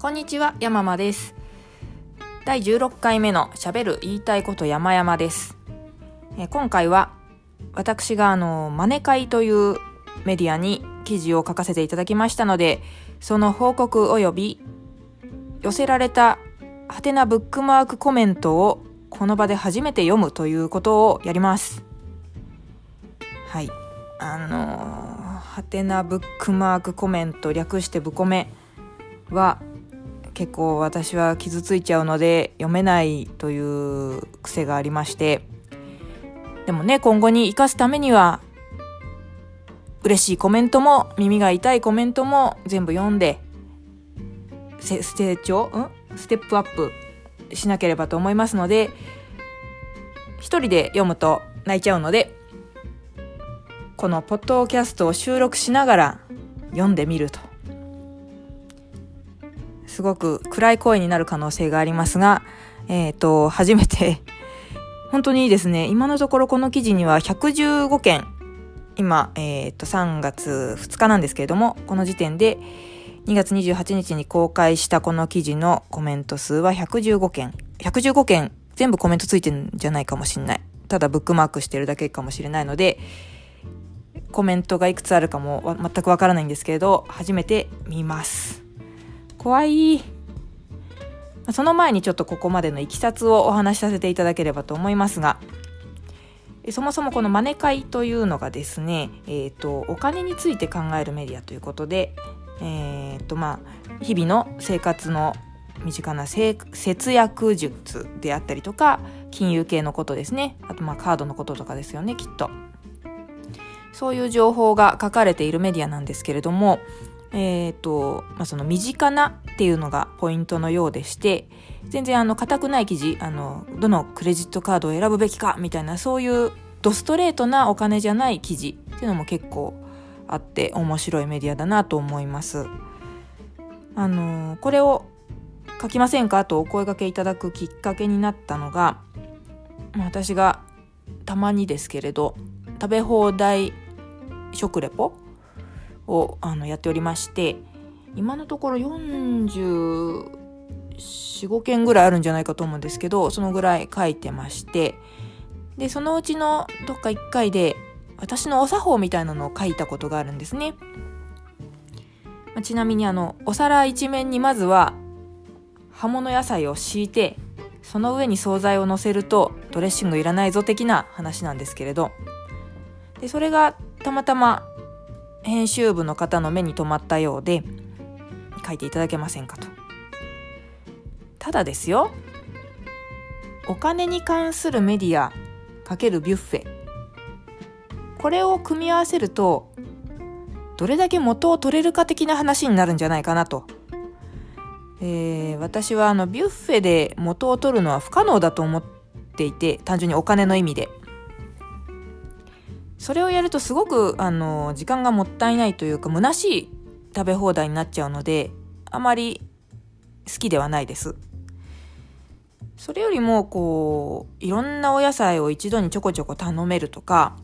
こんにちは、山間です。第16回目のしゃべる言いたいこと山々です。え今回は私があの、マネ会というメディアに記事を書かせていただきましたので、その報告及び寄せられたハテナブックマークコメントをこの場で初めて読むということをやります。はい。あのーハテナブックマークコメント略してブコメは結構私は傷ついちゃうので読めないという癖がありましてでもね今後に生かすためには嬉しいコメントも耳が痛いコメントも全部読んで成長？ん？ステップアップしなければと思いますので一人で読むと泣いちゃうのでこのポッドキャストを収録しながら読んでみると。すごく暗い声になる可能性がありますが、えっ、と、初めて、本当にいいですね。今のところこの記事には115件、今、えっ、と、3月2日なんですけれども、この時点で2月28日に公開したこの記事のコメント数は115件。115件全部コメントついてるんじゃないかもしれない。ただブックマークしてるだけかもしれないので、コメントがいくつあるかも全くわからないんですけれど、初めて見ます。怖い。その前にちょっとここまでのいきさつをお話しさせていただければと思いますが、そもそもこのマネ会というのがですね、えっ、と、お金について考えるメディアということで、えっ、と、まあ、日々の生活の身近な節約術であったりとか、金融系のことですね。あと、まあ、カードのこととかですよね、きっと。そういう情報が書かれているメディアなんですけれども、えっ、と、まあ、その身近なっていうのがポイントのようでして、全然あの、硬くない記事、あの、どのクレジットカードを選ぶべきかみたいな、そういうドストレートなお金じゃない記事っていうのも結構あって面白いメディアだなと思います。あの、これを書きませんか？とお声掛けいただくきっかけになったのが、私がたまにですけれど、食べ放題食レポをあのやっておりまして今のところ445件ぐらいあるんじゃないかと思うんですけどそのぐらい書いてましてでそのうちのどっか1回で私のお作法みたいなのを書いたことがあるんですね、まあちなみにあのお皿一面にまずは葉物野菜を敷いてその上に惣菜を乗せるとドレッシングいらないぞ的な話なんですけれど。でそれがたまたま編集部の方の目に留まったようで書いていただけませんかと。ただですよお金に関するメディア×ビュッフェこれを組み合わせるとどれだけ元を取れるか的な話になるんじゃないかなと、えー私はあのビュッフェで元を取るのは不可能だと思っていて単純にお金の意味で。それをやるとすごくあの時間がもったいないというか虚しい食べ放題になっちゃうのであまり好きではないです。それよりもこういろんなお野菜を一度にちょこちょこ頼めるとか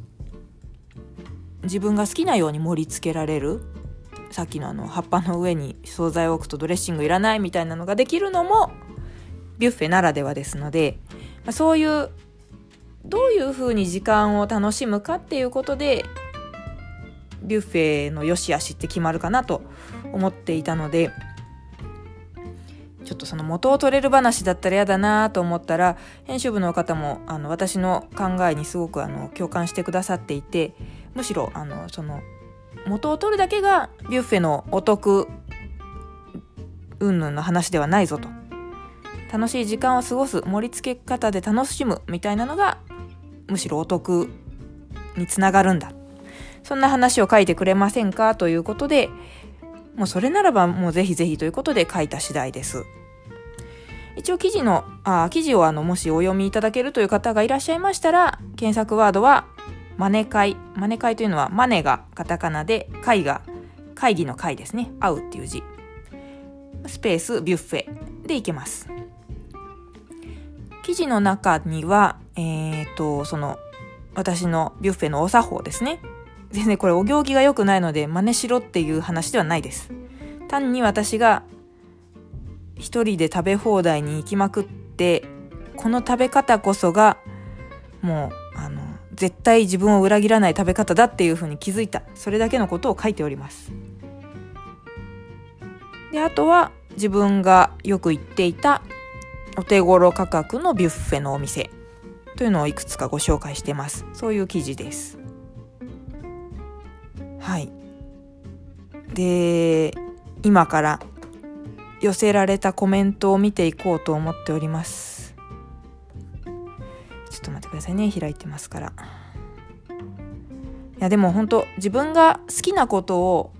自分が好きなように盛り付けられるさっきのあの葉っぱの上に惣菜を置くとドレッシングいらないみたいなのができるのもビュッフェならではですので、まあそういうどういうふうに時間を楽しむかっていうことでビュッフェの良し悪しって決まるかなと思っていたのでちょっとその元を取れる話だったら嫌だなと思ったら編集部の方もあの私の考えにすごくあの共感してくださっていてむしろあのその元を取るだけがビュッフェのお得云々の話ではないぞと。楽しい時間を過ごす盛り付け方で楽しむみたいなのがむしろお得につながるんだ。そんな話を書いてくれませんかということでもうそれならばもうぜひぜひということで書いた次第です。一応記事のあ記事をあのもしお読みいただけるという方がいらっしゃいましたら検索ワードはマネ会。マネ会というのはマネがカタカナで会が会議の会ですね。会うっていう字。スペースビュッフェでいけます。記事の中には、えっ、と、その、私のビュッフェのお作法ですね。全然これお行儀が良くないので真似しろっていう話ではないです。単に私が一人で食べ放題に行きまくってこの食べ方こそがもうあの絶対自分を裏切らない食べ方だっていうふうに気づいたそれだけのことを書いておりますであとは自分がよく行っていたお手頃価格のビュッフェのお店というのをいくつかご紹介してます。そういう記事です。はい。で今から寄せられたコメントを見ていこうと思っております。ちょっと待ってくださいね。開いてますから。いやでも本当自分が好きなことを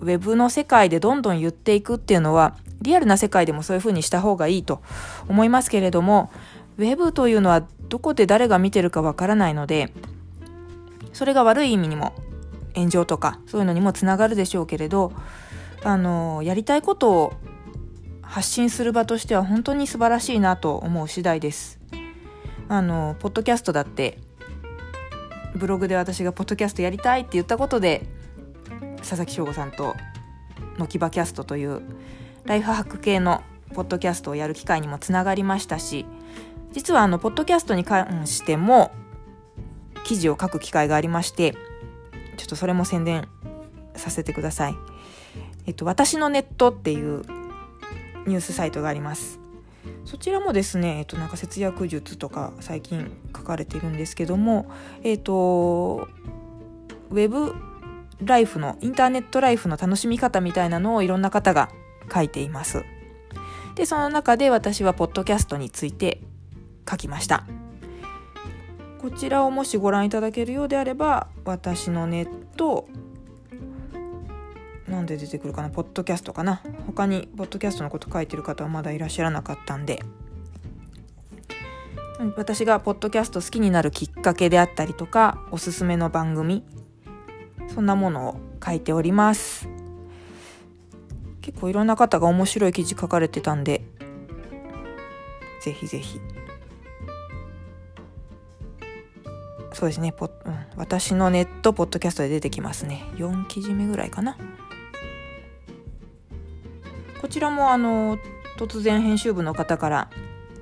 ウェブの世界でどんどん言っていくっていうのはリアルな世界でもそういうふうにした方がいいと思いますけれどもウェブというのはどこで誰が見てるかわからないのでそれが悪い意味にも炎上とかそういうのにもつながるでしょうけれどあのやりたいことを発信する場としては本当に素晴らしいなと思う次第です。あのポッドキャストだってブログで私がポッドキャストやりたいって言ったことで佐々木翔吾さんとのきばキャストというライフハック系のポッドキャストをやる機会にもつながりましたし実はあのポッドキャストに関しても記事を書く機会がありましてちょっとそれも宣伝させてください。えっと、私のネットっていうニュースサイトがあります。そちらもですね、えっと、なんか節約術とか最近書かれているんですけども、えっと、ウェブライフの、インターネットライフの楽しみ方みたいなのをいろんな方が書いています。で、その中で私はポッドキャストについて書きました。こちらをもしご覧いただけるようであれば、私のネット、なんで出てくるかな、ポッドキャストかな？他にポッドキャストのこと書いてる方はまだいらっしゃらなかったんで、私がポッドキャスト好きになるきっかけであったりとか、おすすめの番組、そんなものを書いております。結構いろんな方が面白い記事書かれてたんで、ぜひぜひ。そうですね、ポうん、私のネットポッドキャストで出てきますね。4記事目ぐらいかな。こちらもあの、突然編集部の方から、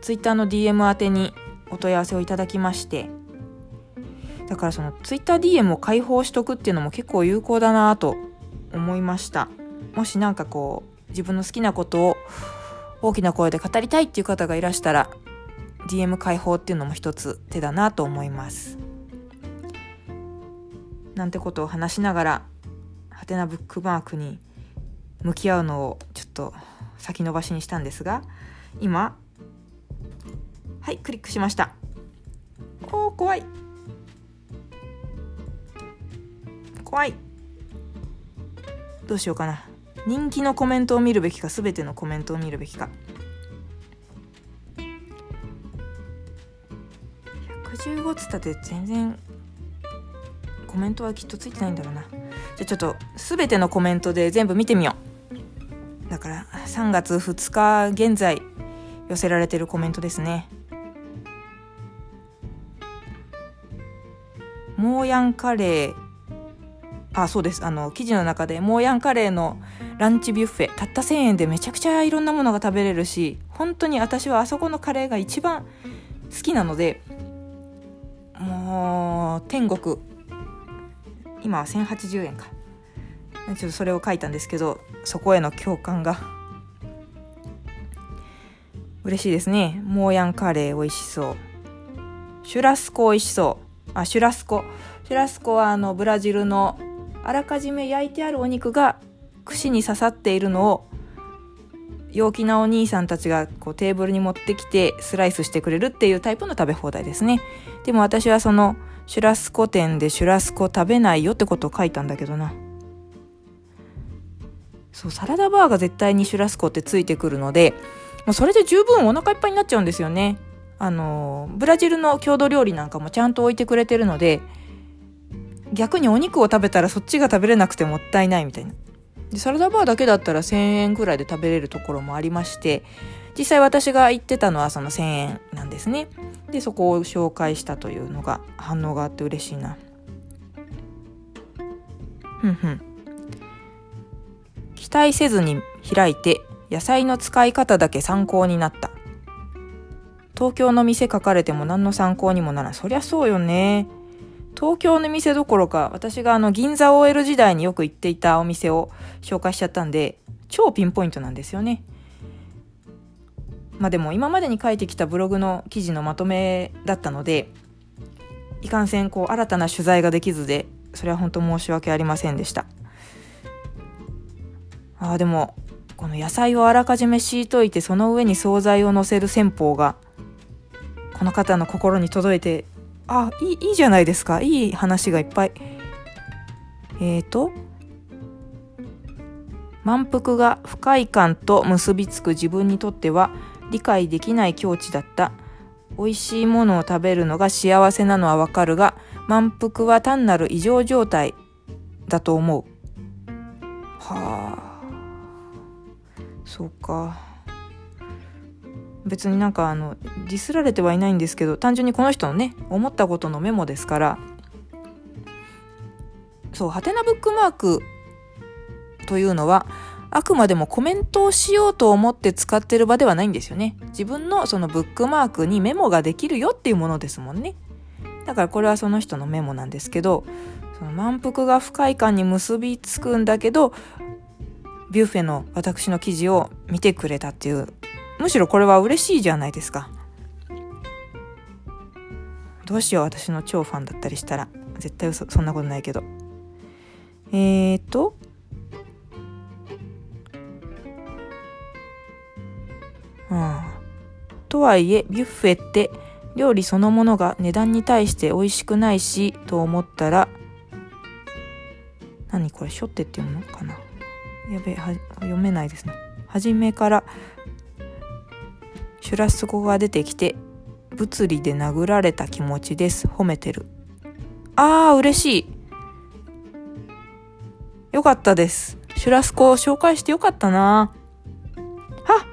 ツイッターの DM 宛てにお問い合わせをいただきまして、だからそのツイッター DM を開放しとくっていうのも結構有効だなと思いました。もし何かこう自分の好きなことを大きな声で語りたいっていう方がいらしたら DM 開放っていうのも一つ手だなと思います。なんてことを話しながらハテナブックマークに向き合うのをちょっと先延ばしにしたんですが今はいクリックしました。おー怖い。怖い。どうしようかな。人気のコメントを見るべきか全てのコメントを見るべきか。115つったって全然コメントはきっとついてないんだろうな。じゃあちょっと全てのコメントで全部見てみよう。だから3月2日現在寄せられてるコメントですね。モーヤンカレー。あそうです。あの記事の中でモーヤンカレーのランチビュッフェ。たった1000円でめちゃくちゃいろんなものが食べれるし本当に私はあそこのカレーが一番好きなのでもう天国。今は1080円か。ちょっとそれを書いたんですけどそこへの共感が。嬉しいですね。モーヤンカレー美味しそう。シュラスコ美味しそう。あシュラスコ。シュラスコはあのブラジルのあらかじめ焼いてあるお肉が串に刺さっているのを陽気なお兄さんたちがこうテーブルに持ってきてスライスしてくれるっていうタイプの食べ放題ですね。でも私はそのシュラスコ店でシュラスコ食べないよってことを書いたんだけどな。そう、サラダバーが絶対にシュラスコってついてくるので、もうそれで十分お腹いっぱいになっちゃうんですよね。あの、ブラジルの郷土料理なんかもちゃんと置いてくれてるので、逆にお肉を食べたらそっちが食べれなくてもったいないみたいな。でサラダバーだけだったら1000円くらいで食べれるところもありまして実際私が行ってたのはその1000円なんですね。でそこを紹介したというのが反応があって嬉しいな。ふんふん。期待せずに開いて野菜の使い方だけ参考になった。東京の店書かれても何の参考にもならん。そりゃそうよね。東京の店どころか私があの銀座 OL 時代によく行っていたお店を紹介しちゃったんで超ピンポイントなんですよね。まあでも今までに書いてきたブログの記事のまとめだったのでいかんせんこう新たな取材ができずでそれは本当申し訳ありませんでした。ああでもこの野菜をあらかじめ敷いといてその上に惣菜を乗せる戦法がこの方の心に届いてあいいいいじゃないですか。いい話がいっぱい。えーと満腹が不快感と結びつく自分にとっては理解できない境地だった。美味しいものを食べるのが幸せなのはわかるが満腹は単なる異常状態だと思う。はあ。そうか。別になんかあのディスられてはいないんですけど単純にこの人のね思ったことのメモですからそうハテナブックマークというのはあくまでもコメントをしようと思って使ってる場ではないんですよね。自分のそのブックマークにメモができるよっていうものですもんね。だからこれはその人のメモなんですけどその満腹が不快感に結びつくんだけどビュッフェの私の記事を見てくれたっていうむしろこれは嬉しいじゃないですか。どうしよう私の超ファンだったりしたら。絶対そんなことないけど。えーと。うん、とはいえビュッフェって料理そのものが値段に対して美味しくないしと思ったら。何これしょってって読むのかな。やべえ読めないですね。初めからシュラスコが出てきて物理で殴られた気持ちです。褒めてる。あー嬉しい。よかったです。シュラスコを紹介してよかったな。は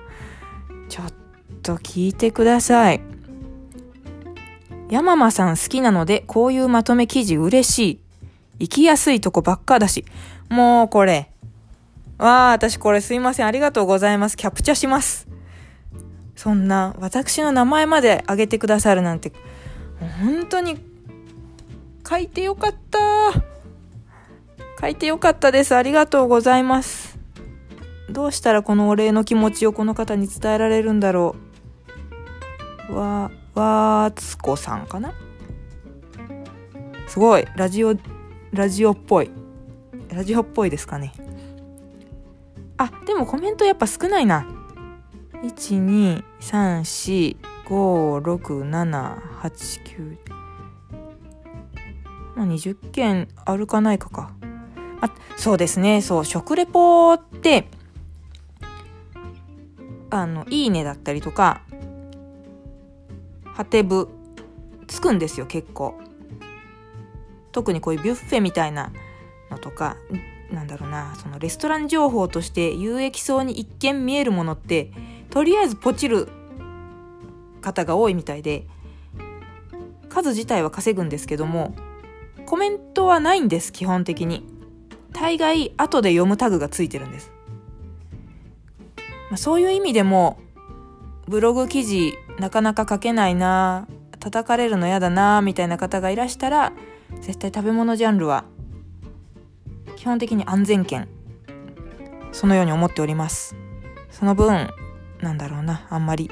ちょっと聞いてください。ヤママさん好きなのでこういうまとめ記事嬉しい。行きやすいとこばっかだし。もうこれ。わあ、私これすいません。ありがとうございます。キャプチャします。そんな、私の名前まで挙げてくださるなんて、本当に、書いてよかった。書いてよかったです。ありがとうございます。どうしたらこのお礼の気持ちをこの方に伝えられるんだろう。わ、わーつこさんかな？すごい。ラジオ、ラジオっぽい。ラジオっぽいですかね。あ、でもコメントやっぱ少ないな。1、2、3、4、5、6、7、8、9。まあ、20件あるかないかか。あ、そうですね。そう、食レポって、あの、いいねだったりとか、ハテブ、つくんですよ、結構。特にこういうビュッフェみたいなのとか、なんだろうなそのレストラン情報として有益そうに一見見えるものってとりあえずポチる方が多いみたいで数自体は稼ぐんですけどもコメントはないんです基本的に。大概後で読むタグがついてるんです、まあ、そういう意味でもブログ記事なかなか書けないな叩かれるの嫌だなみたいな方がいらしたら絶対食べ物ジャンルは基本的に安全圏そのように思っております。その分なんだろうなあんまり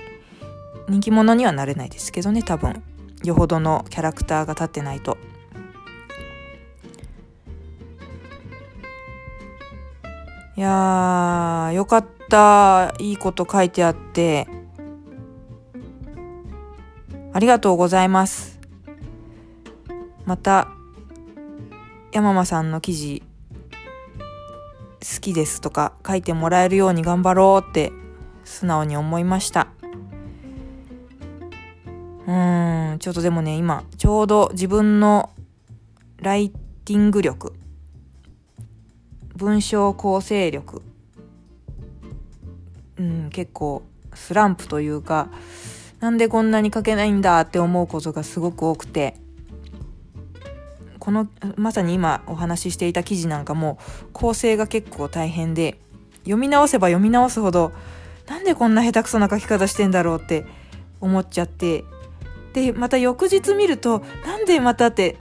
人気者にはなれないですけどね多分。よほどのキャラクターが立ってないと。いやーよかった。いいこと書いてあって。ありがとうございます。また山間さんの記事好きですとか書いてもらえるように頑張ろうって素直に思いました。うーんちょっとでもね今ちょうど自分のライティング力文章構成力うん結構スランプというかなんでこんなに書けないんだって思うことがすごく多くてこのまさに今お話ししていた記事なんかも構成が結構大変で読み直せば読み直すほどなんでこんな下手くそな書き方してんだろうって思っちゃって。でまた翌日見るとなんでまたって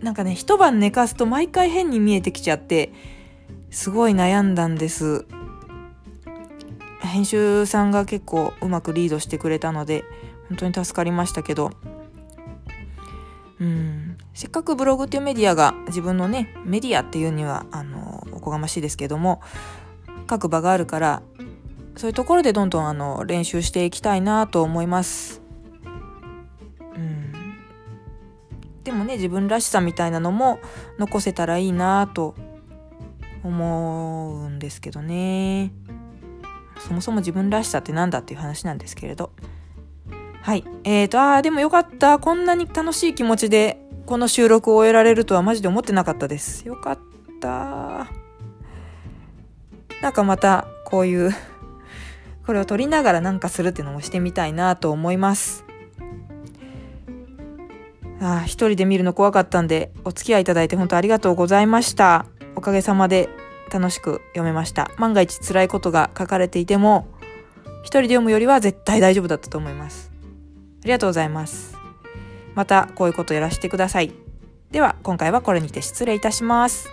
なんかね一晩寝かすと毎回変に見えてきちゃってすごい悩んだんです。編集さんが結構うまくリードしてくれたので本当に助かりましたけど。うん。せっかくブログっていうメディアが自分のねメディアっていうにはあのおこがましいですけども書く場があるからそういうところでどんどんあの練習していきたいなと思います。うん。でもね自分らしさみたいなのも残せたらいいなと思うんですけどね。そもそも自分らしさって何だっていう話なんですけれど。はい。えーとああでもよかった。こんなに楽しい気持ちでこの収録を終えられるとはマジで思ってなかったです。よかった。なんかまたこういうこれを撮りながらなんかするっていうのもしてみたいなと思います。ああ一人で見るの怖かったんでお付き合いいただいて本当ありがとうございました。おかげさまで楽しく読めました。万が一辛いことが書かれていても一人で読むよりは絶対大丈夫だったと思います。ありがとうございます。またこういうことやらせてください。では今回はこれにて失礼いたします。